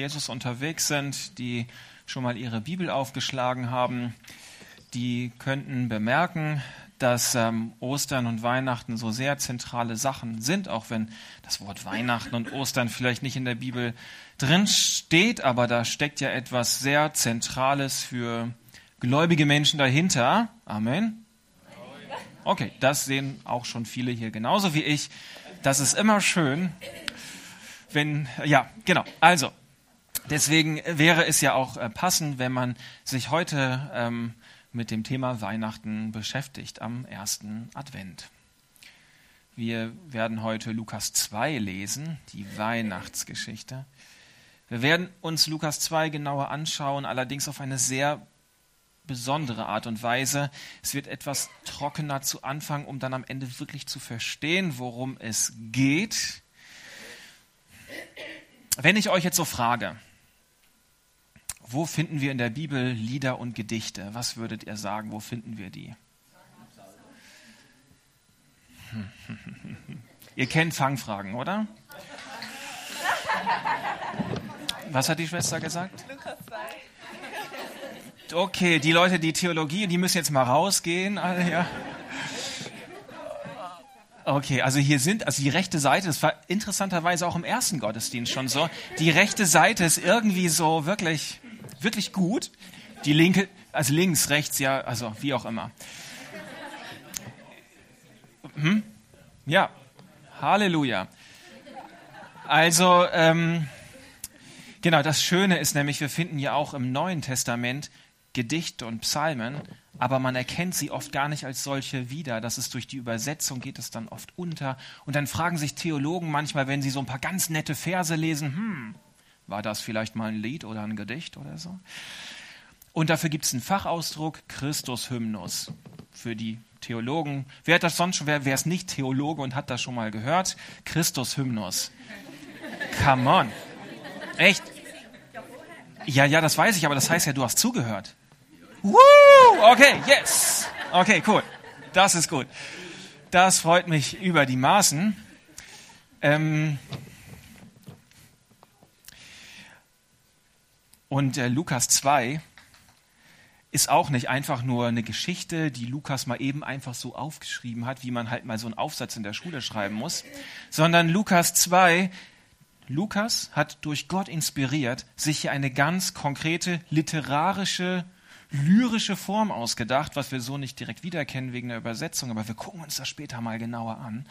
Jesus unterwegs sind, die schon mal ihre Bibel aufgeschlagen haben, die könnten bemerken, dass ähm, Ostern und Weihnachten so sehr zentrale Sachen sind, auch wenn das Wort Weihnachten und Ostern vielleicht nicht in der Bibel drin steht, aber da steckt ja etwas sehr Zentrales für gläubige Menschen dahinter. Amen. Okay, das sehen auch schon viele hier genauso wie ich. Das ist immer schön, wenn, ja, genau. Also, Deswegen wäre es ja auch äh, passend, wenn man sich heute ähm, mit dem Thema Weihnachten beschäftigt am ersten Advent. Wir werden heute Lukas 2 lesen, die Weihnachtsgeschichte. Wir werden uns Lukas 2 genauer anschauen, allerdings auf eine sehr besondere Art und Weise. Es wird etwas trockener zu Anfang, um dann am Ende wirklich zu verstehen, worum es geht. Wenn ich euch jetzt so frage, wo finden wir in der Bibel Lieder und Gedichte? Was würdet ihr sagen? Wo finden wir die? Ihr kennt Fangfragen, oder? Was hat die Schwester gesagt? Lukas 2. Okay, die Leute, die Theologie, die müssen jetzt mal rausgehen. Ja. Okay, also hier sind, also die rechte Seite, das war interessanterweise auch im ersten Gottesdienst schon so, die rechte Seite ist irgendwie so wirklich wirklich gut. Die linke, also links, rechts, ja, also wie auch immer. Hm? Ja, Halleluja. Also, ähm, genau, das Schöne ist nämlich, wir finden ja auch im Neuen Testament Gedichte und Psalmen, aber man erkennt sie oft gar nicht als solche wieder. Das ist durch die Übersetzung geht es dann oft unter. Und dann fragen sich Theologen manchmal, wenn sie so ein paar ganz nette Verse lesen, hm, war das vielleicht mal ein Lied oder ein Gedicht oder so? Und dafür gibt es einen Fachausdruck, Christus-Hymnus. Für die Theologen. Wer hat das sonst schon, wer, wer ist nicht Theologe und hat das schon mal gehört? Christus-Hymnus. Come on. Echt? Ja, ja, das weiß ich, aber das heißt ja, du hast zugehört. Woo! Okay, yes. Okay, cool. Das ist gut. Das freut mich über die Maßen. Ähm, Und äh, Lukas 2 ist auch nicht einfach nur eine Geschichte, die Lukas mal eben einfach so aufgeschrieben hat, wie man halt mal so einen Aufsatz in der Schule schreiben muss, sondern Lukas 2, Lukas hat durch Gott inspiriert, sich hier eine ganz konkrete literarische, lyrische Form ausgedacht, was wir so nicht direkt wiedererkennen wegen der Übersetzung, aber wir gucken uns das später mal genauer an.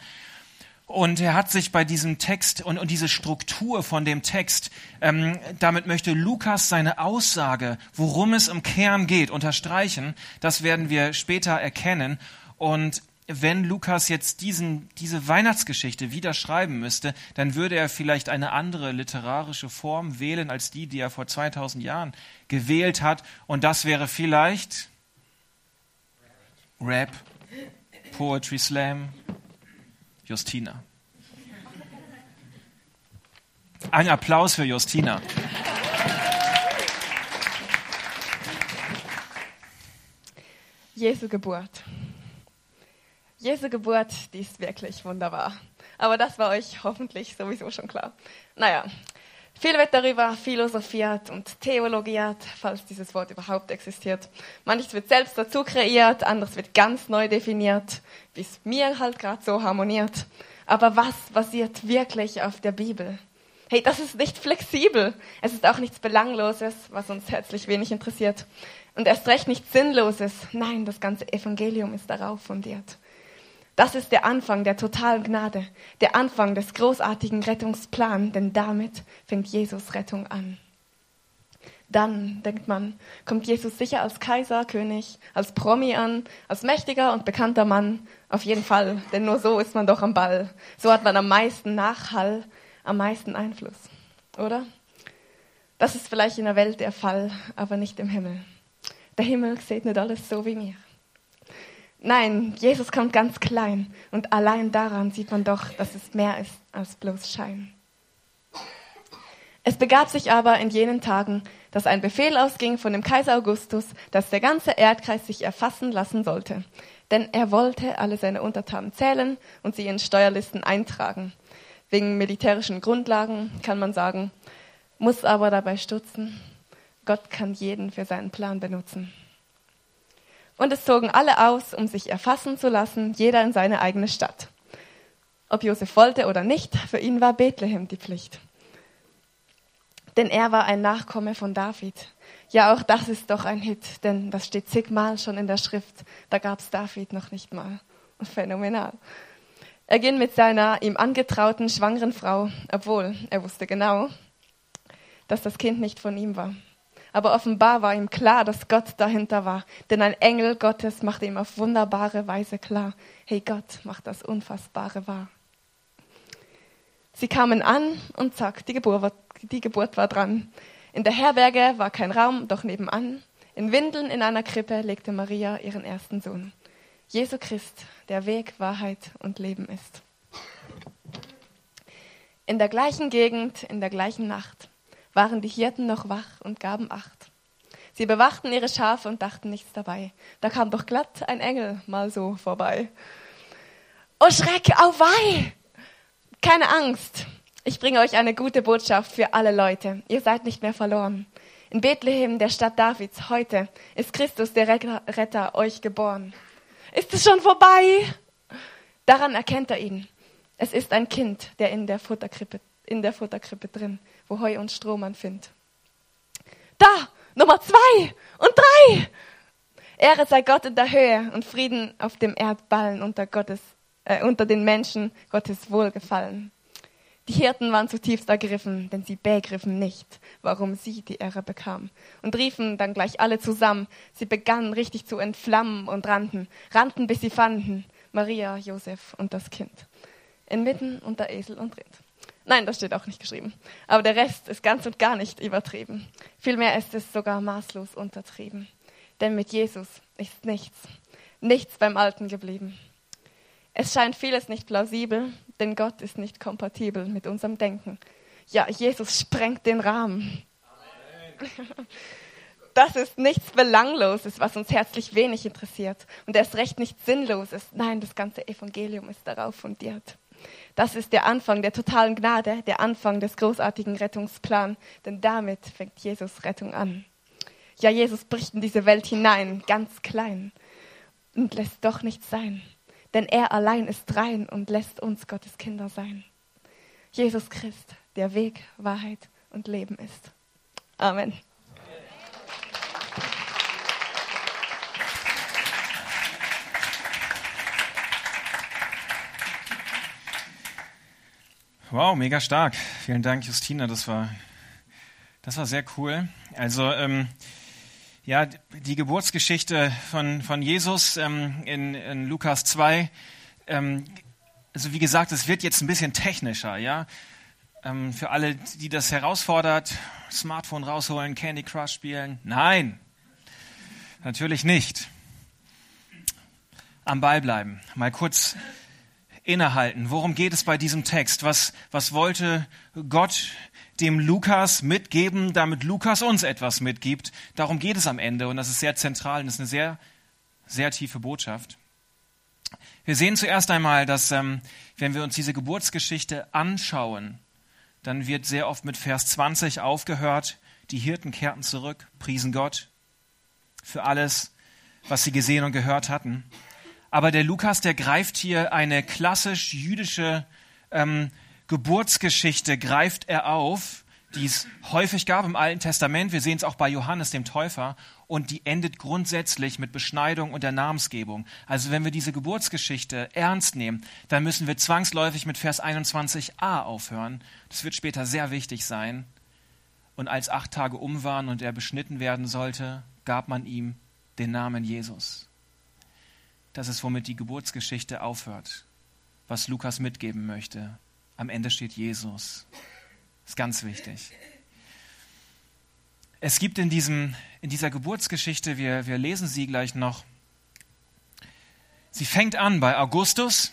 Und er hat sich bei diesem Text und, und diese Struktur von dem Text, ähm, damit möchte Lukas seine Aussage, worum es im Kern geht, unterstreichen. Das werden wir später erkennen. Und wenn Lukas jetzt diesen, diese Weihnachtsgeschichte wieder schreiben müsste, dann würde er vielleicht eine andere literarische Form wählen als die, die er vor 2000 Jahren gewählt hat. Und das wäre vielleicht Rap, Poetry Slam, Justina. Ein Applaus für Justina. Jesu Geburt. Jesu Geburt, die ist wirklich wunderbar. Aber das war euch hoffentlich sowieso schon klar. Naja, viel wird darüber philosophiert und theologiert, falls dieses Wort überhaupt existiert. Manches wird selbst dazu kreiert, anderes wird ganz neu definiert, wie es mir halt gerade so harmoniert. Aber was basiert wirklich auf der Bibel? Hey, das ist nicht flexibel. Es ist auch nichts Belangloses, was uns herzlich wenig interessiert. Und erst recht nichts Sinnloses. Nein, das ganze Evangelium ist darauf fundiert. Das ist der Anfang der totalen Gnade, der Anfang des großartigen Rettungsplans, denn damit fängt Jesus Rettung an. Dann, denkt man, kommt Jesus sicher als Kaiser, König, als Promi an, als mächtiger und bekannter Mann. Auf jeden Fall, denn nur so ist man doch am Ball. So hat man am meisten Nachhall, am meisten Einfluss, oder? Das ist vielleicht in der Welt der Fall, aber nicht im Himmel. Der Himmel sieht nicht alles so wie mir. Nein, Jesus kommt ganz klein und allein daran sieht man doch, dass es mehr ist als bloß Schein. Es begab sich aber in jenen Tagen, dass ein Befehl ausging von dem Kaiser Augustus, dass der ganze Erdkreis sich erfassen lassen sollte. Denn er wollte alle seine Untertanen zählen und sie in Steuerlisten eintragen. Wegen militärischen Grundlagen kann man sagen, muss aber dabei stutzen. Gott kann jeden für seinen Plan benutzen. Und es zogen alle aus, um sich erfassen zu lassen, jeder in seine eigene Stadt. Ob Josef wollte oder nicht, für ihn war Bethlehem die Pflicht. Denn er war ein Nachkomme von David. Ja, auch das ist doch ein Hit, denn das steht zigmal schon in der Schrift. Da gab's David noch nicht mal. Phänomenal. Er ging mit seiner ihm angetrauten schwangeren Frau, obwohl er wusste genau, dass das Kind nicht von ihm war. Aber offenbar war ihm klar, dass Gott dahinter war. Denn ein Engel Gottes machte ihm auf wunderbare Weise klar, hey Gott macht das Unfassbare wahr. Sie kamen an und zack, die Geburt, war, die Geburt war dran. In der Herberge war kein Raum, doch nebenan, in Windeln in einer Krippe legte Maria ihren ersten Sohn. Jesu Christ, der Weg, Wahrheit und Leben ist. In der gleichen Gegend, in der gleichen Nacht waren die Hirten noch wach und gaben Acht. Sie bewachten ihre Schafe und dachten nichts dabei. Da kam doch glatt ein Engel mal so vorbei. Oh Schreck, auweih! Keine Angst. Ich bringe euch eine gute Botschaft für alle Leute. Ihr seid nicht mehr verloren. In Bethlehem, der Stadt Davids, heute ist Christus, der Retter, euch geboren. Ist es schon vorbei? Daran erkennt er ihn. Es ist ein Kind, der in der Futterkrippe, in der Futterkrippe drin wo Heu und Stroh man findet. Da, Nummer zwei und drei. Ehre sei Gott in der Höhe und Frieden auf dem Erdballen unter Gottes, äh, unter den Menschen Gottes Wohlgefallen. Die Hirten waren zutiefst ergriffen, denn sie begriffen nicht, warum sie die Ehre bekamen, und riefen dann gleich alle zusammen. Sie begannen richtig zu entflammen und rannten, rannten, bis sie fanden Maria, Josef und das Kind, inmitten unter Esel und Rind. Nein, das steht auch nicht geschrieben. Aber der Rest ist ganz und gar nicht übertrieben. Vielmehr ist es sogar maßlos untertrieben. Denn mit Jesus ist nichts, nichts beim Alten geblieben. Es scheint vieles nicht plausibel, denn Gott ist nicht kompatibel mit unserem Denken. Ja, Jesus sprengt den Rahmen. Das ist nichts Belangloses, was uns herzlich wenig interessiert. Und erst recht nichts Sinnloses. Nein, das ganze Evangelium ist darauf fundiert. Das ist der Anfang der totalen Gnade, der Anfang des großartigen Rettungsplans, denn damit fängt Jesus Rettung an. Ja, Jesus bricht in diese Welt hinein, ganz klein, und lässt doch nichts sein, denn er allein ist rein und lässt uns Gottes Kinder sein. Jesus Christ, der Weg, Wahrheit und Leben ist. Amen. Wow, mega stark. Vielen Dank, Justina. Das war, das war sehr cool. Also, ähm, ja, die Geburtsgeschichte von, von Jesus ähm, in, in Lukas 2. Ähm, also, wie gesagt, es wird jetzt ein bisschen technischer, ja. Ähm, für alle, die das herausfordert, Smartphone rausholen, Candy Crush spielen. Nein, natürlich nicht. Am Ball bleiben. Mal kurz innehalten. Worum geht es bei diesem Text? Was, was wollte Gott dem Lukas mitgeben, damit Lukas uns etwas mitgibt? Darum geht es am Ende und das ist sehr zentral und das ist eine sehr, sehr tiefe Botschaft. Wir sehen zuerst einmal, dass ähm, wenn wir uns diese Geburtsgeschichte anschauen, dann wird sehr oft mit Vers 20 aufgehört. Die Hirten kehrten zurück, priesen Gott für alles, was sie gesehen und gehört hatten. Aber der Lukas, der greift hier eine klassisch jüdische ähm, Geburtsgeschichte, greift er auf, die es häufig gab im Alten Testament. Wir sehen es auch bei Johannes dem Täufer. Und die endet grundsätzlich mit Beschneidung und der Namensgebung. Also wenn wir diese Geburtsgeschichte ernst nehmen, dann müssen wir zwangsläufig mit Vers 21a aufhören. Das wird später sehr wichtig sein. Und als acht Tage um waren und er beschnitten werden sollte, gab man ihm den Namen Jesus. Das ist, womit die Geburtsgeschichte aufhört, was Lukas mitgeben möchte. Am Ende steht Jesus. Ist ganz wichtig. Es gibt in, diesem, in dieser Geburtsgeschichte, wir, wir lesen sie gleich noch, sie fängt an bei Augustus.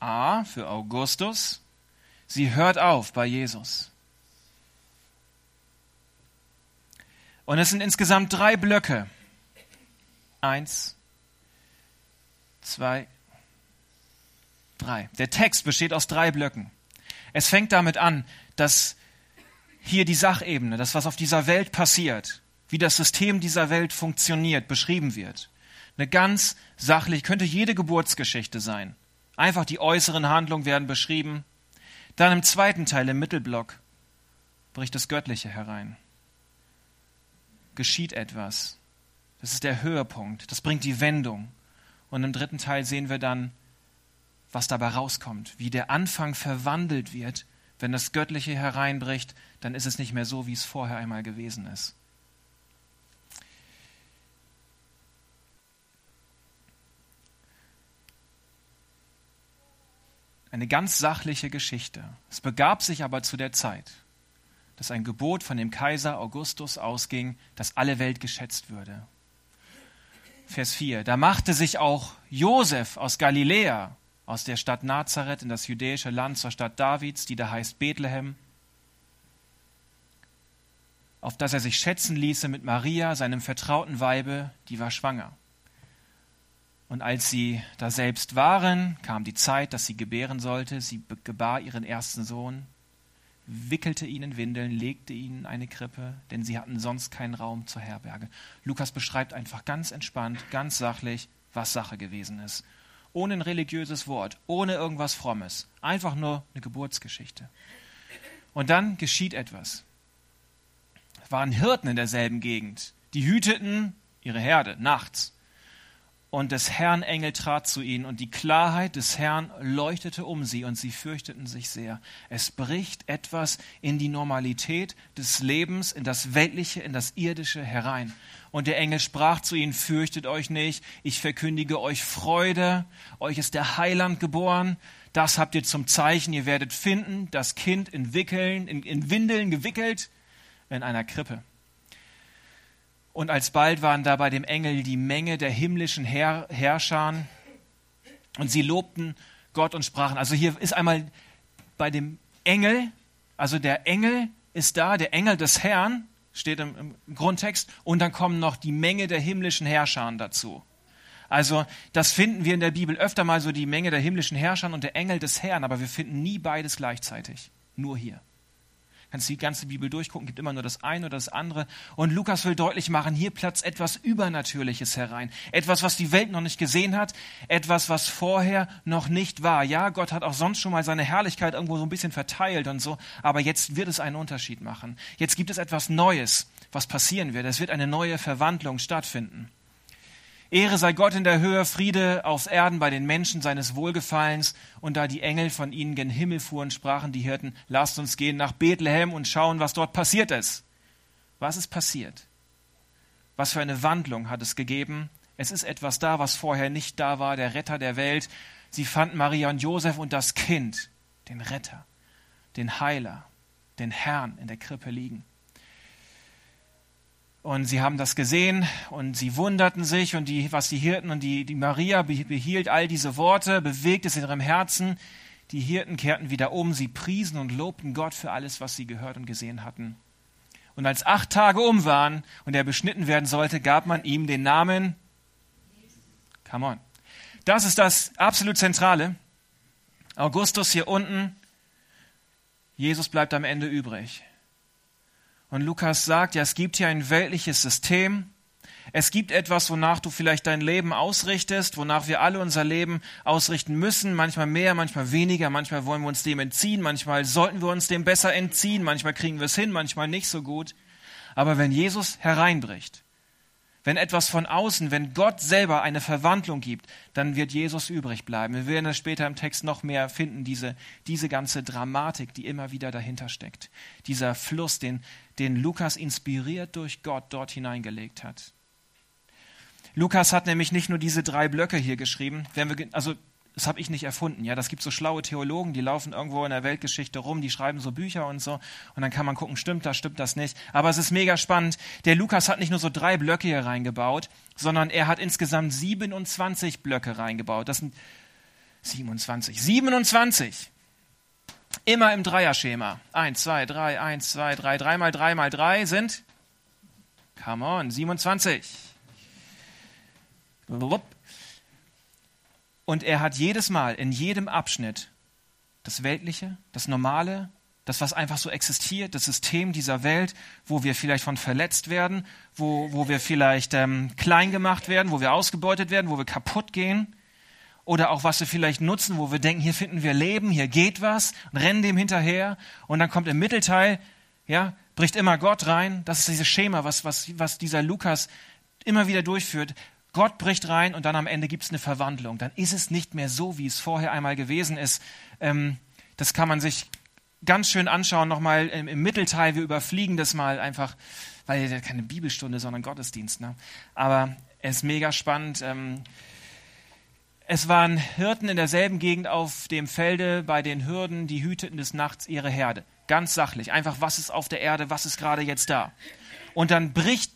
A für Augustus. Sie hört auf bei Jesus. Und es sind insgesamt drei Blöcke. Eins, zwei, Drei. Der Text besteht aus drei Blöcken. Es fängt damit an, dass hier die Sachebene, das, was auf dieser Welt passiert, wie das System dieser Welt funktioniert, beschrieben wird. Eine ganz sachlich, könnte jede Geburtsgeschichte sein. Einfach die äußeren Handlungen werden beschrieben. Dann im zweiten Teil, im Mittelblock, bricht das Göttliche herein. Geschieht etwas. Das ist der Höhepunkt. Das bringt die Wendung. Und im dritten Teil sehen wir dann, was dabei rauskommt, wie der Anfang verwandelt wird. Wenn das Göttliche hereinbricht, dann ist es nicht mehr so, wie es vorher einmal gewesen ist. Eine ganz sachliche Geschichte. Es begab sich aber zu der Zeit, dass ein Gebot von dem Kaiser Augustus ausging, dass alle Welt geschätzt würde. Vers 4. Da machte sich auch Josef aus Galiläa, aus der Stadt Nazareth in das jüdische Land zur Stadt Davids, die da heißt Bethlehem, auf das er sich schätzen ließe mit Maria, seinem vertrauten Weibe, die war schwanger. Und als sie da selbst waren, kam die Zeit, dass sie gebären sollte. Sie gebar ihren ersten Sohn, wickelte ihn in Windeln, legte ihn in eine Krippe, denn sie hatten sonst keinen Raum zur Herberge. Lukas beschreibt einfach ganz entspannt, ganz sachlich, was Sache gewesen ist. Ohne ein religiöses Wort, ohne irgendwas Frommes. Einfach nur eine Geburtsgeschichte. Und dann geschieht etwas. Es waren Hirten in derselben Gegend. Die hüteten ihre Herde nachts und des Herrn Engel trat zu ihnen, und die Klarheit des Herrn leuchtete um sie, und sie fürchteten sich sehr. Es bricht etwas in die Normalität des Lebens, in das Weltliche, in das Irdische herein. Und der Engel sprach zu ihnen, fürchtet euch nicht, ich verkündige euch Freude, euch ist der Heiland geboren, das habt ihr zum Zeichen, ihr werdet finden, das Kind in Wickeln, in, in Windeln gewickelt, in einer Krippe. Und alsbald waren da bei dem Engel die Menge der himmlischen Herr Herrscher und sie lobten Gott und sprachen. Also hier ist einmal bei dem Engel, also der Engel ist da, der Engel des Herrn steht im, im Grundtext und dann kommen noch die Menge der himmlischen Herrscher dazu. Also das finden wir in der Bibel öfter mal so die Menge der himmlischen Herrscher und der Engel des Herrn, aber wir finden nie beides gleichzeitig. Nur hier kannst die ganze Bibel durchgucken, gibt immer nur das eine oder das andere. Und Lukas will deutlich machen, hier platzt etwas Übernatürliches herein. Etwas, was die Welt noch nicht gesehen hat. Etwas, was vorher noch nicht war. Ja, Gott hat auch sonst schon mal seine Herrlichkeit irgendwo so ein bisschen verteilt und so. Aber jetzt wird es einen Unterschied machen. Jetzt gibt es etwas Neues, was passieren wird. Es wird eine neue Verwandlung stattfinden. Ehre sei Gott in der Höhe, Friede auf Erden bei den Menschen seines Wohlgefallens. Und da die Engel von ihnen gen Himmel fuhren, sprachen die Hirten, lasst uns gehen nach Bethlehem und schauen, was dort passiert ist. Was ist passiert? Was für eine Wandlung hat es gegeben? Es ist etwas da, was vorher nicht da war, der Retter der Welt. Sie fanden Maria und Josef und das Kind, den Retter, den Heiler, den Herrn in der Krippe liegen. Und sie haben das gesehen und sie wunderten sich und die, was die Hirten und die, die Maria behielt all diese Worte, bewegt es in ihrem Herzen. Die Hirten kehrten wieder um, sie priesen und lobten Gott für alles, was sie gehört und gesehen hatten. Und als acht Tage um waren und er beschnitten werden sollte, gab man ihm den Namen. Come on. Das ist das absolut Zentrale. Augustus hier unten. Jesus bleibt am Ende übrig. Und Lukas sagt, ja, es gibt hier ein weltliches System. Es gibt etwas, wonach du vielleicht dein Leben ausrichtest, wonach wir alle unser Leben ausrichten müssen. Manchmal mehr, manchmal weniger. Manchmal wollen wir uns dem entziehen. Manchmal sollten wir uns dem besser entziehen. Manchmal kriegen wir es hin, manchmal nicht so gut. Aber wenn Jesus hereinbricht, wenn etwas von außen, wenn Gott selber eine Verwandlung gibt, dann wird Jesus übrig bleiben. Wir werden es später im Text noch mehr finden, diese, diese ganze Dramatik, die immer wieder dahinter steckt. Dieser Fluss, den, den Lukas inspiriert durch Gott dort hineingelegt hat. Lukas hat nämlich nicht nur diese drei Blöcke hier geschrieben. also das habe ich nicht erfunden. Ja, das gibt so schlaue Theologen, die laufen irgendwo in der Weltgeschichte rum, die schreiben so Bücher und so. Und dann kann man gucken, stimmt das, stimmt das nicht. Aber es ist mega spannend. Der Lukas hat nicht nur so drei Blöcke hier reingebaut, sondern er hat insgesamt 27 Blöcke reingebaut. Das sind 27. 27. Immer im Dreierschema. Eins, zwei, drei, eins, zwei, drei. Drei mal drei mal drei sind, come on, 27. Und er hat jedes Mal, in jedem Abschnitt, das Weltliche, das Normale, das, was einfach so existiert, das System dieser Welt, wo wir vielleicht von verletzt werden, wo, wo wir vielleicht ähm, klein gemacht werden, wo wir ausgebeutet werden, wo wir kaputt gehen. Oder auch, was wir vielleicht nutzen, wo wir denken, hier finden wir Leben, hier geht was, und rennen dem hinterher. Und dann kommt im Mittelteil, ja, bricht immer Gott rein. Das ist dieses Schema, was, was, was dieser Lukas immer wieder durchführt. Gott bricht rein und dann am Ende gibt es eine Verwandlung. Dann ist es nicht mehr so, wie es vorher einmal gewesen ist. Ähm, das kann man sich ganz schön anschauen, nochmal im, im Mittelteil. Wir überfliegen das mal einfach, weil ja keine Bibelstunde, sondern Gottesdienst. Ne? Aber es ist mega spannend. Ähm, es waren Hirten in derselben Gegend auf dem Felde bei den Hürden, die hüteten des Nachts ihre Herde. Ganz sachlich. Einfach, was ist auf der Erde, was ist gerade jetzt da? Und dann bricht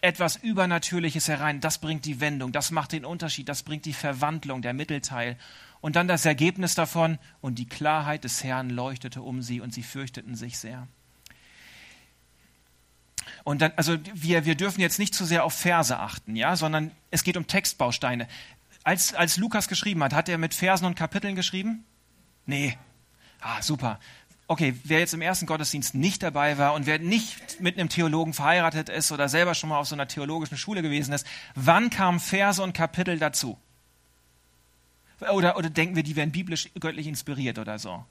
etwas Übernatürliches herein. Das bringt die Wendung, das macht den Unterschied, das bringt die Verwandlung, der Mittelteil. Und dann das Ergebnis davon, und die Klarheit des Herrn leuchtete um sie und sie fürchteten sich sehr. Und dann, also wir, wir dürfen jetzt nicht zu sehr auf Verse achten, ja, sondern es geht um Textbausteine. Als, als Lukas geschrieben hat, hat er mit Versen und Kapiteln geschrieben? Nee. Ah, super. Okay, wer jetzt im ersten Gottesdienst nicht dabei war und wer nicht mit einem Theologen verheiratet ist oder selber schon mal auf so einer theologischen Schule gewesen ist, wann kamen Verse und Kapitel dazu? Oder, oder denken wir, die werden biblisch göttlich inspiriert oder so?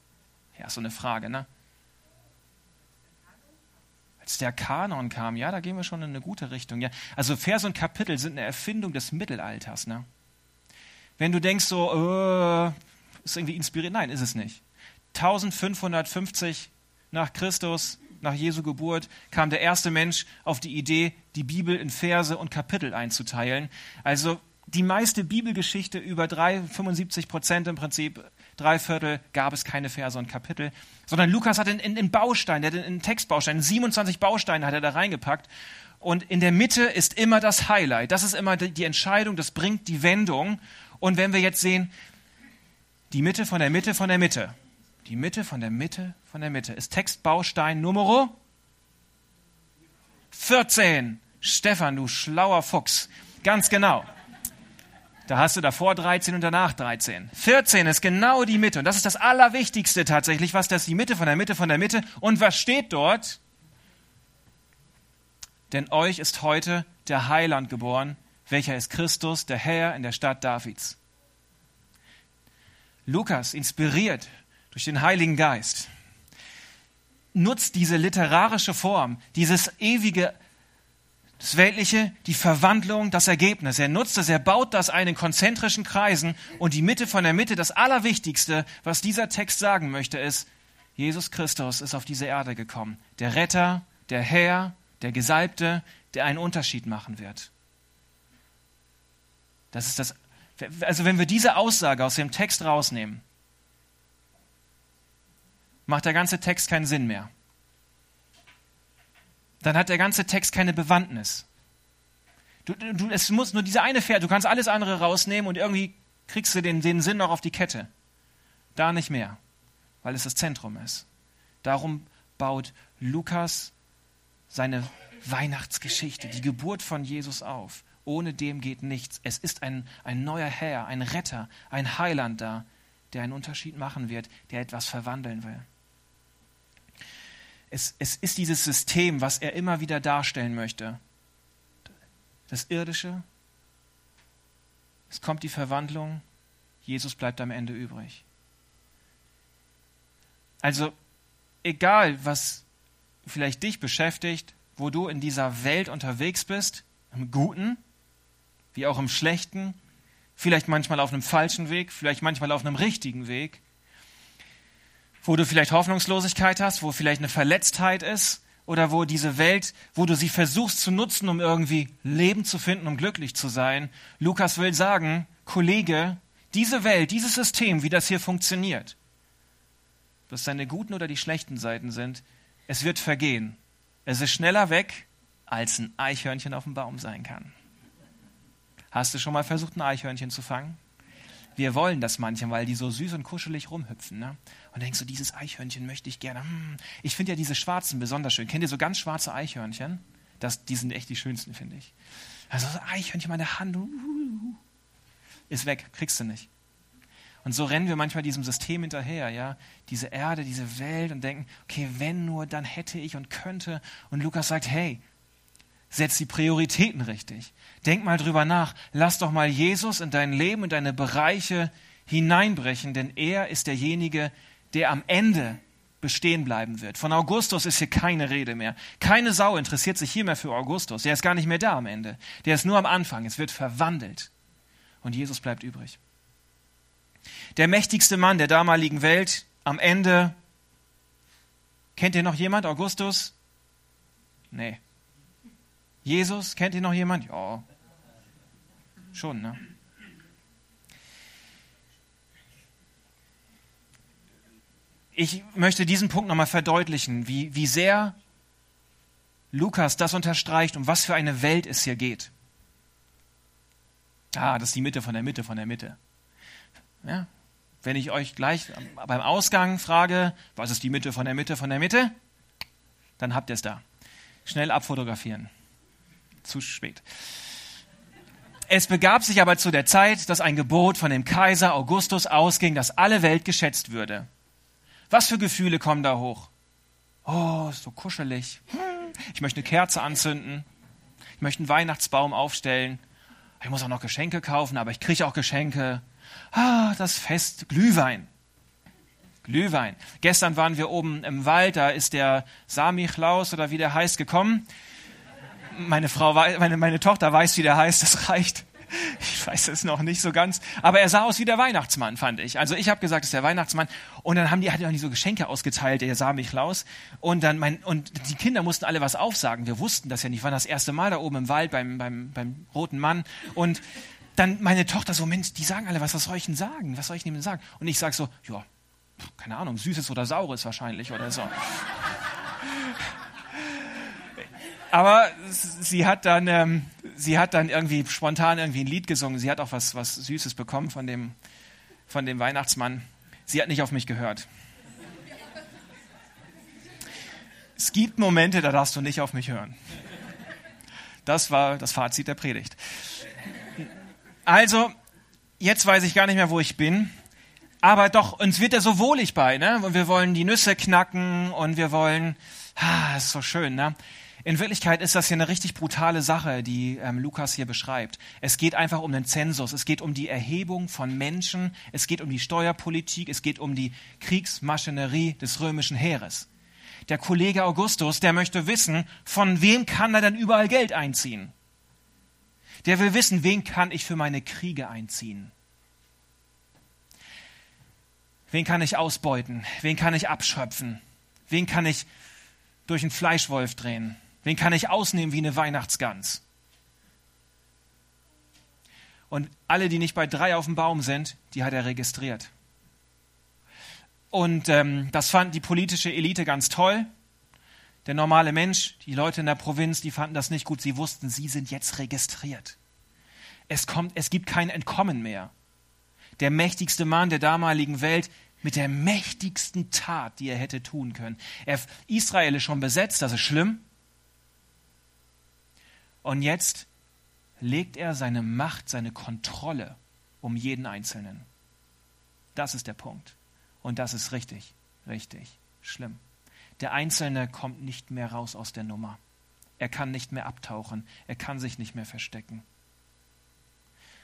Ja, so eine Frage, ne? Als der Kanon kam, ja, da gehen wir schon in eine gute Richtung. Ja. Also Vers und Kapitel sind eine Erfindung des Mittelalters. Ne? Wenn du denkst so, äh, ist irgendwie inspiriert, nein, ist es nicht. 1550 nach Christus, nach Jesu Geburt, kam der erste Mensch auf die Idee, die Bibel in Verse und Kapitel einzuteilen. Also die meiste Bibelgeschichte über drei, 75 Prozent im Prinzip, drei Viertel, gab es keine Verse und Kapitel, sondern Lukas hat in, in, in Baustein, der in Textbaustein, 27 Bausteine hat er da reingepackt. Und in der Mitte ist immer das Highlight. Das ist immer die Entscheidung, das bringt die Wendung. Und wenn wir jetzt sehen, die Mitte von der Mitte von der Mitte, die Mitte von der Mitte von der Mitte ist Textbaustein Nummer 14. Stefan, du schlauer Fuchs. Ganz genau. Da hast du davor 13 und danach 13. 14 ist genau die Mitte. Und das ist das Allerwichtigste tatsächlich. Was das ist die Mitte von der Mitte von der Mitte. Und was steht dort? Denn euch ist heute der Heiland geboren, welcher ist Christus, der Herr in der Stadt Davids. Lukas, inspiriert durch den Heiligen Geist, nutzt diese literarische Form, dieses ewige das Weltliche, die Verwandlung, das Ergebnis. Er nutzt es, er baut das ein in konzentrischen Kreisen und die Mitte von der Mitte, das Allerwichtigste, was dieser Text sagen möchte, ist, Jesus Christus ist auf diese Erde gekommen. Der Retter, der Herr, der Gesalbte, der einen Unterschied machen wird. Das ist das, also wenn wir diese Aussage aus dem Text rausnehmen, macht der ganze Text keinen Sinn mehr dann hat der ganze Text keine Bewandtnis. Du, du, es muss nur diese eine Vers, du kannst alles andere rausnehmen und irgendwie kriegst du den, den Sinn noch auf die Kette. Da nicht mehr, weil es das Zentrum ist. Darum baut Lukas seine Weihnachtsgeschichte, die Geburt von Jesus auf. Ohne dem geht nichts. Es ist ein, ein neuer Herr, ein Retter, ein Heiland da, der einen Unterschied machen wird, der etwas verwandeln will es, es ist dieses System, was er immer wieder darstellen möchte. Das Irdische, es kommt die Verwandlung, Jesus bleibt am Ende übrig. Also egal, was vielleicht dich beschäftigt, wo du in dieser Welt unterwegs bist, im Guten wie auch im Schlechten, vielleicht manchmal auf einem falschen Weg, vielleicht manchmal auf einem richtigen Weg, wo du vielleicht Hoffnungslosigkeit hast, wo vielleicht eine Verletztheit ist oder wo diese Welt, wo du sie versuchst zu nutzen, um irgendwie Leben zu finden, um glücklich zu sein. Lukas will sagen, Kollege, diese Welt, dieses System, wie das hier funktioniert, was seine guten oder die schlechten Seiten sind, es wird vergehen. Es ist schneller weg, als ein Eichhörnchen auf dem Baum sein kann. Hast du schon mal versucht, ein Eichhörnchen zu fangen? wir wollen das manchmal, weil die so süß und kuschelig rumhüpfen. Ne? Und denkst du, dieses Eichhörnchen möchte ich gerne. Hm. Ich finde ja diese schwarzen besonders schön. Kennt ihr so ganz schwarze Eichhörnchen? Das, die sind echt die schönsten, finde ich. Also so Eichhörnchen, meine Hand. Uh, uh, uh. ist weg, kriegst du nicht. Und so rennen wir manchmal diesem System hinterher, ja, diese Erde, diese Welt und denken, okay, wenn nur, dann hätte ich und könnte. Und Lukas sagt, hey, setz die Prioritäten richtig. Denk mal drüber nach. Lass doch mal Jesus in dein Leben, in deine Bereiche hineinbrechen, denn er ist derjenige, der am Ende bestehen bleiben wird. Von Augustus ist hier keine Rede mehr. Keine Sau interessiert sich hier mehr für Augustus. Der ist gar nicht mehr da am Ende. Der ist nur am Anfang. Es wird verwandelt. Und Jesus bleibt übrig. Der mächtigste Mann der damaligen Welt am Ende. Kennt ihr noch jemand? Augustus? Nee. Jesus? Kennt ihr noch jemand? Ja. Schon, ne? ich möchte diesen Punkt nochmal verdeutlichen, wie, wie sehr Lukas das unterstreicht, um was für eine Welt es hier geht. Ah, das ist die Mitte von der Mitte von der Mitte. Ja, wenn ich euch gleich beim Ausgang frage, was ist die Mitte von der Mitte von der Mitte, dann habt ihr es da. Schnell abfotografieren. Zu spät. Es begab sich aber zu der Zeit, dass ein Gebot von dem Kaiser Augustus ausging, dass alle Welt geschätzt würde. Was für Gefühle kommen da hoch? Oh, so kuschelig. Ich möchte eine Kerze anzünden. Ich möchte einen Weihnachtsbaum aufstellen. Ich muss auch noch Geschenke kaufen, aber ich kriege auch Geschenke. Ah, das Fest Glühwein. Glühwein. Gestern waren wir oben im Wald, da ist der Samichlaus oder wie der heißt gekommen. Meine Frau, meine, meine Tochter weiß, wie der heißt, das reicht. Ich weiß es noch nicht so ganz. Aber er sah aus wie der Weihnachtsmann, fand ich. Also ich habe gesagt, es ist der Weihnachtsmann. Und dann haben die, hat er nicht so Geschenke ausgeteilt, der sah mich Klaus. Und dann mein, und die Kinder mussten alle was aufsagen. Wir wussten das ja nicht. War das erste Mal da oben im Wald beim, beim, beim roten Mann. Und dann meine Tochter so, Mensch, die sagen alle was, was soll ich denn sagen? Was soll ich denn sagen? Und ich sag so, ja, keine Ahnung, süßes oder saures wahrscheinlich oder so. Aber sie hat dann, ähm, sie hat dann irgendwie spontan irgendwie ein Lied gesungen. Sie hat auch was, was Süßes bekommen von dem, von dem Weihnachtsmann. Sie hat nicht auf mich gehört. Es gibt Momente, da darfst du nicht auf mich hören. Das war das Fazit der Predigt. Also, jetzt weiß ich gar nicht mehr, wo ich bin. Aber doch, uns wird er so wohlig bei, ne? Und wir wollen die Nüsse knacken und wir wollen, ah, ist so schön, ne? In Wirklichkeit ist das hier eine richtig brutale Sache, die ähm, Lukas hier beschreibt. Es geht einfach um den Zensus, es geht um die Erhebung von Menschen, es geht um die Steuerpolitik, es geht um die Kriegsmaschinerie des römischen Heeres. Der Kollege Augustus, der möchte wissen, von wem kann er denn überall Geld einziehen? Der will wissen, wen kann ich für meine Kriege einziehen? Wen kann ich ausbeuten? Wen kann ich abschöpfen? Wen kann ich durch einen Fleischwolf drehen? Wen kann ich ausnehmen wie eine Weihnachtsgans? Und alle, die nicht bei drei auf dem Baum sind, die hat er registriert. Und ähm, das fand die politische Elite ganz toll. Der normale Mensch, die Leute in der Provinz, die fanden das nicht gut. Sie wussten, sie sind jetzt registriert. Es, kommt, es gibt kein Entkommen mehr. Der mächtigste Mann der damaligen Welt mit der mächtigsten Tat, die er hätte tun können. Er, Israel ist schon besetzt, das ist schlimm. Und jetzt legt er seine Macht, seine Kontrolle um jeden Einzelnen. Das ist der Punkt. Und das ist richtig, richtig schlimm. Der Einzelne kommt nicht mehr raus aus der Nummer. Er kann nicht mehr abtauchen. Er kann sich nicht mehr verstecken.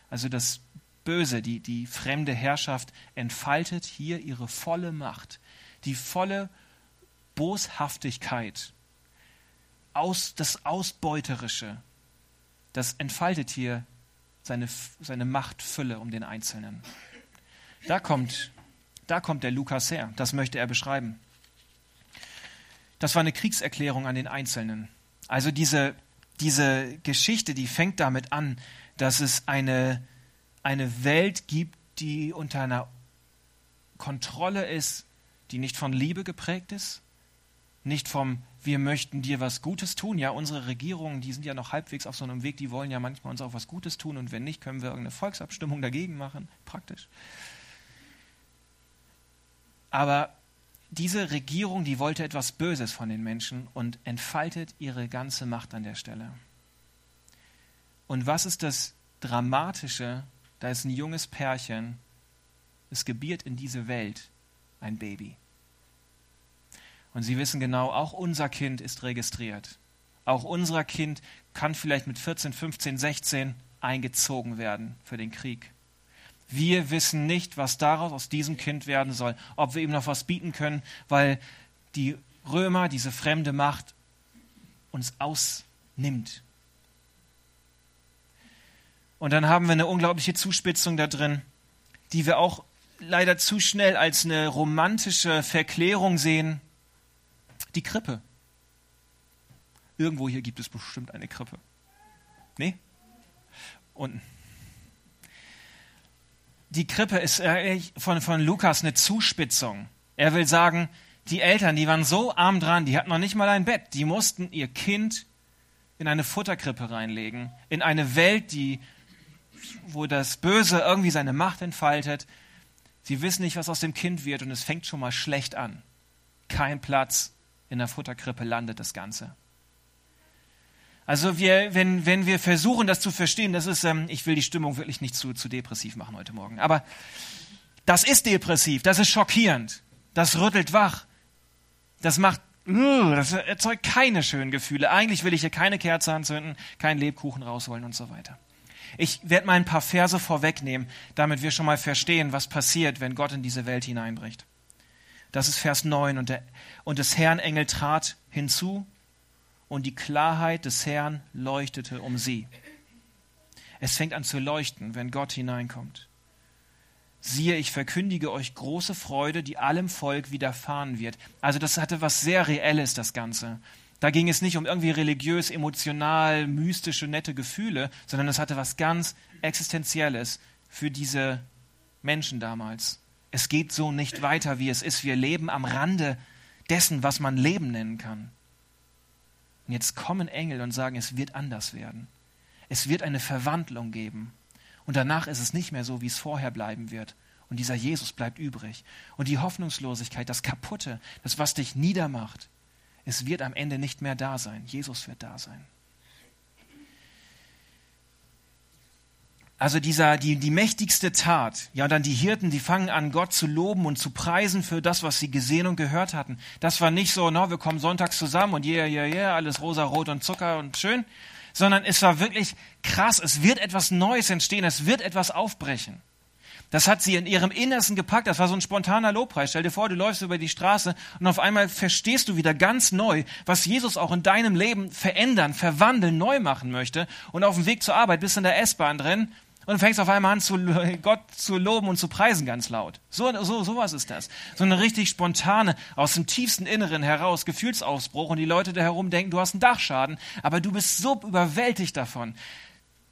Also das Böse, die, die fremde Herrschaft entfaltet hier ihre volle Macht, die volle Boshaftigkeit, aus, das Ausbeuterische, das entfaltet hier seine, seine Machtfülle um den Einzelnen. Da kommt, da kommt der Lukas her. Das möchte er beschreiben. Das war eine Kriegserklärung an den Einzelnen. Also diese, diese Geschichte, die fängt damit an, dass es eine, eine Welt gibt, die unter einer Kontrolle ist, die nicht von Liebe geprägt ist, nicht vom wir möchten dir was Gutes tun. Ja, unsere Regierungen, die sind ja noch halbwegs auf so einem Weg, die wollen ja manchmal uns auch was Gutes tun und wenn nicht, können wir irgendeine Volksabstimmung dagegen machen. Praktisch. Aber diese Regierung, die wollte etwas Böses von den Menschen und entfaltet ihre ganze Macht an der Stelle. Und was ist das Dramatische da ist ein junges Pärchen, es gebiert in diese Welt ein Baby. Und sie wissen genau, auch unser Kind ist registriert. Auch unser Kind kann vielleicht mit 14, 15, 16 eingezogen werden für den Krieg. Wir wissen nicht, was daraus aus diesem Kind werden soll, ob wir ihm noch was bieten können, weil die Römer, diese fremde Macht, uns ausnimmt. Und dann haben wir eine unglaubliche Zuspitzung da drin, die wir auch leider zu schnell als eine romantische Verklärung sehen. Die Krippe. Irgendwo hier gibt es bestimmt eine Krippe. Nee? Unten. Die Krippe ist äh, von, von Lukas eine Zuspitzung. Er will sagen, die Eltern, die waren so arm dran, die hatten noch nicht mal ein Bett. Die mussten ihr Kind in eine Futterkrippe reinlegen, in eine Welt, die, wo das Böse irgendwie seine Macht entfaltet. Sie wissen nicht, was aus dem Kind wird und es fängt schon mal schlecht an. Kein Platz in der Futterkrippe landet das Ganze. Also wir, wenn, wenn wir versuchen, das zu verstehen, das ist, ähm, ich will die Stimmung wirklich nicht zu, zu depressiv machen heute Morgen, aber das ist depressiv, das ist schockierend, das rüttelt wach, das macht, uh, das erzeugt keine schönen Gefühle. Eigentlich will ich hier keine Kerze anzünden, keinen Lebkuchen rausholen und so weiter. Ich werde mal ein paar Verse vorwegnehmen, damit wir schon mal verstehen, was passiert, wenn Gott in diese Welt hineinbricht. Das ist Vers 9. Und, der, und des Herrn Engel trat hinzu und die Klarheit des Herrn leuchtete um sie. Es fängt an zu leuchten, wenn Gott hineinkommt. Siehe, ich verkündige euch große Freude, die allem Volk widerfahren wird. Also das hatte was sehr Reelles, das Ganze. Da ging es nicht um irgendwie religiös, emotional, mystische, nette Gefühle, sondern es hatte was ganz Existenzielles für diese Menschen damals. Es geht so nicht weiter, wie es ist. Wir leben am Rande dessen, was man Leben nennen kann. Und jetzt kommen Engel und sagen, es wird anders werden. Es wird eine Verwandlung geben. Und danach ist es nicht mehr so, wie es vorher bleiben wird. Und dieser Jesus bleibt übrig. Und die Hoffnungslosigkeit, das Kaputte, das, was dich niedermacht, es wird am Ende nicht mehr da sein. Jesus wird da sein. Also dieser, die, die mächtigste Tat, ja, dann die Hirten, die fangen an, Gott zu loben und zu preisen für das, was sie gesehen und gehört hatten. Das war nicht so, no, wir kommen sonntags zusammen und yeah, yeah, yeah, alles rosa, rot und Zucker und schön, sondern es war wirklich krass. Es wird etwas Neues entstehen, es wird etwas aufbrechen. Das hat sie in ihrem Innersten gepackt. Das war so ein spontaner Lobpreis. Stell dir vor, du läufst über die Straße und auf einmal verstehst du wieder ganz neu, was Jesus auch in deinem Leben verändern, verwandeln, neu machen möchte. Und auf dem Weg zur Arbeit bist du in der S-Bahn drin und fängst auf einmal an, zu, Gott zu loben und zu preisen ganz laut. So, so, sowas ist das. So eine richtig spontane, aus dem tiefsten Inneren heraus Gefühlsausbruch und die Leute da herum denken, du hast einen Dachschaden, aber du bist so überwältigt davon,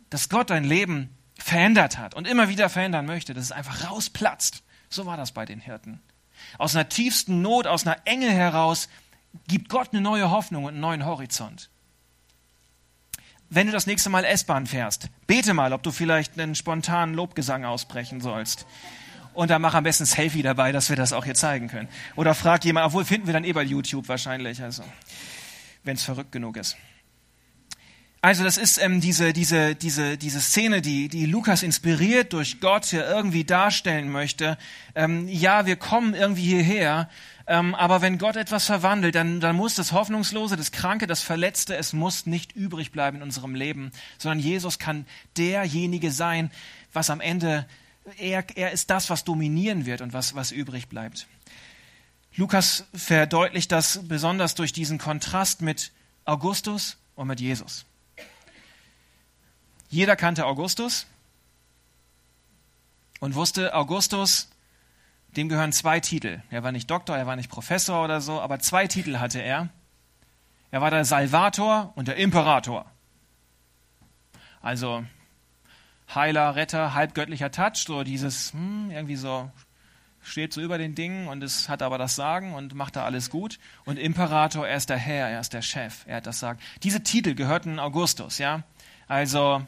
dass Gott dein Leben verändert hat und immer wieder verändern möchte, dass es einfach rausplatzt. So war das bei den Hirten. Aus einer tiefsten Not, aus einer Enge heraus gibt Gott eine neue Hoffnung und einen neuen Horizont wenn du das nächste Mal S-Bahn fährst, bete mal, ob du vielleicht einen spontanen Lobgesang ausbrechen sollst. Und dann mach am besten ein Selfie dabei, dass wir das auch hier zeigen können. Oder frag jemand, obwohl finden wir dann eh bei YouTube wahrscheinlich, also, wenn es verrückt genug ist. Also das ist ähm, diese, diese, diese, diese Szene, die, die Lukas inspiriert durch Gott hier irgendwie darstellen möchte. Ähm, ja, wir kommen irgendwie hierher, ähm, aber wenn Gott etwas verwandelt, dann, dann muss das Hoffnungslose, das Kranke, das Verletzte, es muss nicht übrig bleiben in unserem Leben, sondern Jesus kann derjenige sein, was am Ende, er, er ist das, was dominieren wird und was, was übrig bleibt. Lukas verdeutlicht das besonders durch diesen Kontrast mit Augustus und mit Jesus. Jeder kannte Augustus und wusste, Augustus dem gehören zwei Titel. Er war nicht Doktor, er war nicht Professor oder so, aber zwei Titel hatte er. Er war der Salvator und der Imperator. Also Heiler, Retter, halbgöttlicher Touch, so dieses, hm, irgendwie so, steht so über den Dingen und es hat aber das Sagen und macht da alles gut. Und Imperator, er ist der Herr, er ist der Chef, er hat das Sagen. Diese Titel gehörten Augustus, ja. Also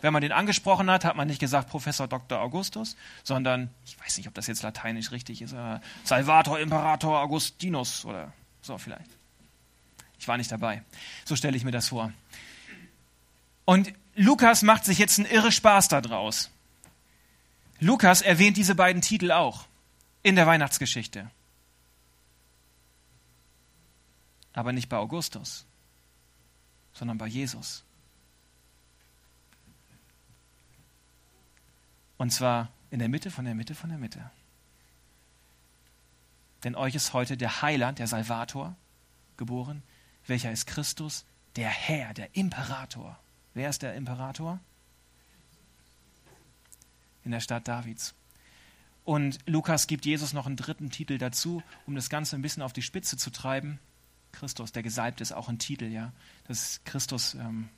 wenn man den angesprochen hat, hat man nicht gesagt Professor Dr. Augustus, sondern, ich weiß nicht, ob das jetzt lateinisch richtig ist, äh, Salvator Imperator Augustinus oder so vielleicht. Ich war nicht dabei. So stelle ich mir das vor. Und Lukas macht sich jetzt einen irre Spaß daraus. Lukas erwähnt diese beiden Titel auch in der Weihnachtsgeschichte. Aber nicht bei Augustus, sondern bei Jesus. Und zwar in der Mitte von der Mitte von der Mitte. Denn euch ist heute der Heiland, der Salvator, geboren. Welcher ist Christus? Der Herr, der Imperator. Wer ist der Imperator? In der Stadt Davids. Und Lukas gibt Jesus noch einen dritten Titel dazu, um das Ganze ein bisschen auf die Spitze zu treiben. Christus, der Gesalbte, ist auch ein Titel, ja. Das ist Christus ähm,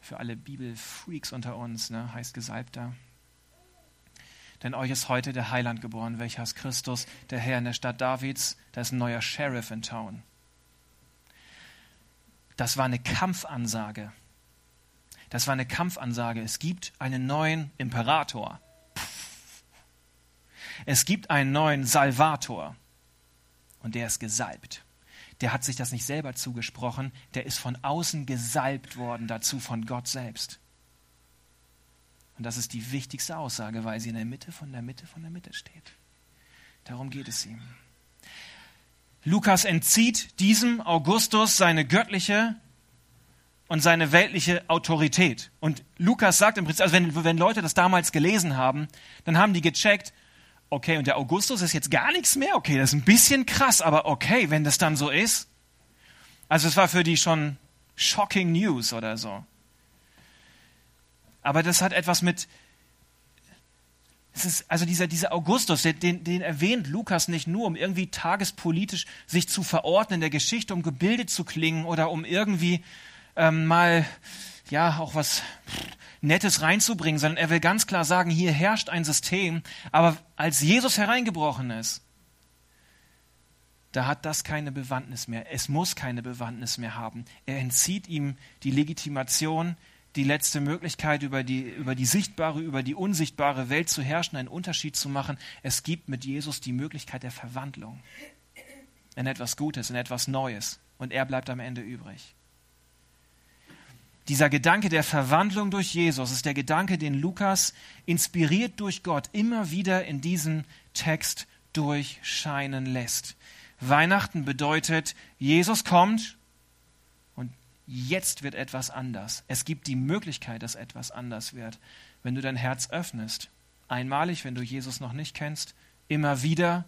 für alle Bibelfreaks unter uns, ne, heißt Gesalbter. Denn euch ist heute der Heiland geboren, welcher ist Christus, der Herr in der Stadt Davids. Da ist ein neuer Sheriff in Town. Das war eine Kampfansage. Das war eine Kampfansage. Es gibt einen neuen Imperator. Es gibt einen neuen Salvator. Und der ist gesalbt. Der hat sich das nicht selber zugesprochen, der ist von außen gesalbt worden dazu von Gott selbst. Und das ist die wichtigste Aussage, weil sie in der Mitte von der Mitte von der Mitte steht. Darum geht es ihm. Lukas entzieht diesem Augustus seine göttliche und seine weltliche Autorität. Und Lukas sagt im Prinzip, also wenn, wenn Leute das damals gelesen haben, dann haben die gecheckt, okay, und der Augustus ist jetzt gar nichts mehr, okay, das ist ein bisschen krass, aber okay, wenn das dann so ist. Also es war für die schon shocking News oder so. Aber das hat etwas mit, es ist, also dieser, dieser Augustus, den, den erwähnt Lukas nicht nur, um irgendwie tagespolitisch sich zu verordnen in der Geschichte, um gebildet zu klingen oder um irgendwie ähm, mal, ja, auch was Nettes reinzubringen, sondern er will ganz klar sagen, hier herrscht ein System, aber als Jesus hereingebrochen ist, da hat das keine Bewandtnis mehr. Es muss keine Bewandtnis mehr haben. Er entzieht ihm die Legitimation, die letzte Möglichkeit, über die, über die sichtbare, über die unsichtbare Welt zu herrschen, einen Unterschied zu machen. Es gibt mit Jesus die Möglichkeit der Verwandlung in etwas Gutes, in etwas Neues. Und er bleibt am Ende übrig. Dieser Gedanke der Verwandlung durch Jesus ist der Gedanke, den Lukas, inspiriert durch Gott, immer wieder in diesem Text durchscheinen lässt. Weihnachten bedeutet, Jesus kommt jetzt wird etwas anders. Es gibt die Möglichkeit, dass etwas anders wird, wenn du dein Herz öffnest. Einmalig, wenn du Jesus noch nicht kennst, immer wieder,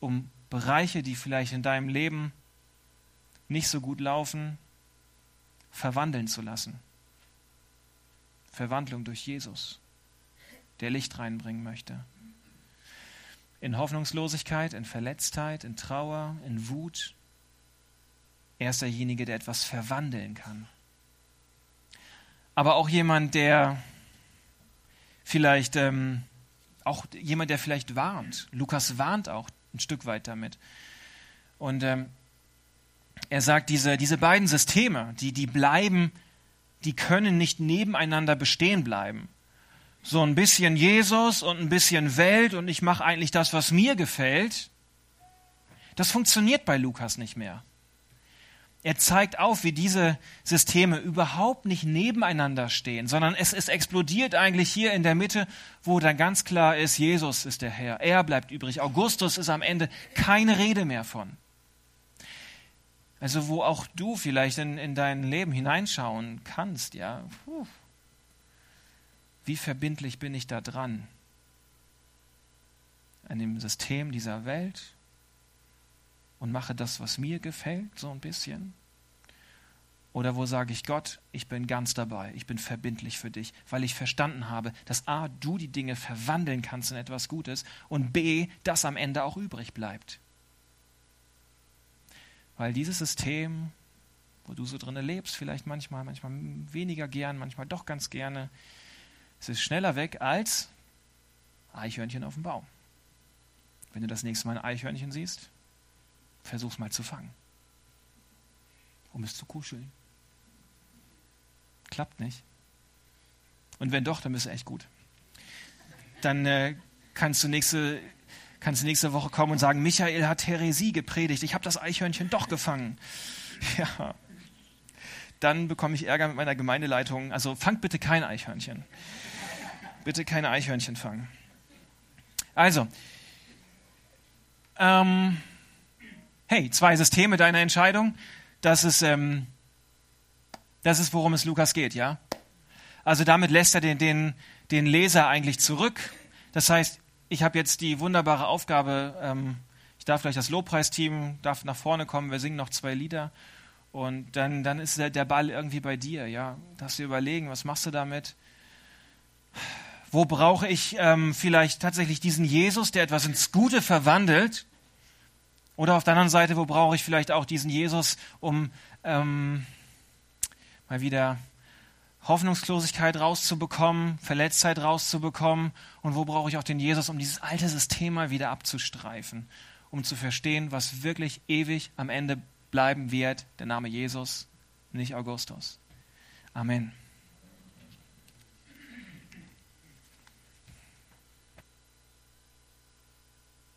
um Bereiche, die vielleicht in deinem Leben nicht so gut laufen, verwandeln zu lassen. Verwandlung durch Jesus, der Licht reinbringen möchte. In Hoffnungslosigkeit, in Verletztheit, in Trauer, in Wut, er ist derjenige, der etwas verwandeln kann. Aber auch jemand, der vielleicht, ähm, auch jemand, der vielleicht warnt. Lukas warnt auch ein Stück weit damit. Und ähm, er sagt, diese, diese beiden Systeme, die, die bleiben, die können nicht nebeneinander bestehen bleiben. So ein bisschen Jesus und ein bisschen Welt und ich mache eigentlich das, was mir gefällt. Das funktioniert bei Lukas nicht mehr. Er zeigt auf, wie diese Systeme überhaupt nicht nebeneinander stehen, sondern es ist explodiert eigentlich hier in der Mitte, wo dann ganz klar ist, Jesus ist der Herr. Er bleibt übrig. Augustus ist am Ende keine Rede mehr von. Also wo auch du vielleicht in, in dein Leben hineinschauen kannst, ja. Puh. Wie verbindlich bin ich da dran? An dem System dieser Welt? Und mache das, was mir gefällt, so ein bisschen? Oder wo sage ich Gott, ich bin ganz dabei, ich bin verbindlich für dich, weil ich verstanden habe, dass A, du die Dinge verwandeln kannst in etwas Gutes und B, das am Ende auch übrig bleibt. Weil dieses System, wo du so drin lebst, vielleicht manchmal, manchmal weniger gern, manchmal doch ganz gerne, es ist schneller weg als Eichhörnchen auf dem Baum. Wenn du das nächste Mal ein Eichhörnchen siehst, Versuch's mal zu fangen, um es zu kuscheln. Klappt nicht. Und wenn doch, dann bist du echt gut. Dann äh, kannst, du nächste, kannst du nächste Woche kommen und sagen, Michael hat Heresie gepredigt, ich habe das Eichhörnchen doch gefangen. Ja. Dann bekomme ich Ärger mit meiner Gemeindeleitung. Also fangt bitte kein Eichhörnchen. Bitte keine Eichhörnchen fangen. Also, ähm, hey, zwei Systeme deiner Entscheidung. Das ist, ähm, das ist, worum es Lukas geht, ja? Also damit lässt er den, den, den Leser eigentlich zurück. Das heißt, ich habe jetzt die wunderbare Aufgabe, ähm, ich darf gleich das Lobpreisteam, darf nach vorne kommen, wir singen noch zwei Lieder und dann, dann ist der, der Ball irgendwie bei dir, ja? Darfst du überlegen, was machst du damit? Wo brauche ich ähm, vielleicht tatsächlich diesen Jesus, der etwas ins Gute verwandelt? Oder auf der anderen Seite, wo brauche ich vielleicht auch diesen Jesus, um ähm, mal wieder Hoffnungslosigkeit rauszubekommen, Verletztheit rauszubekommen? Und wo brauche ich auch den Jesus, um dieses alte System mal wieder abzustreifen, um zu verstehen, was wirklich ewig am Ende bleiben wird, der Name Jesus, nicht Augustus. Amen.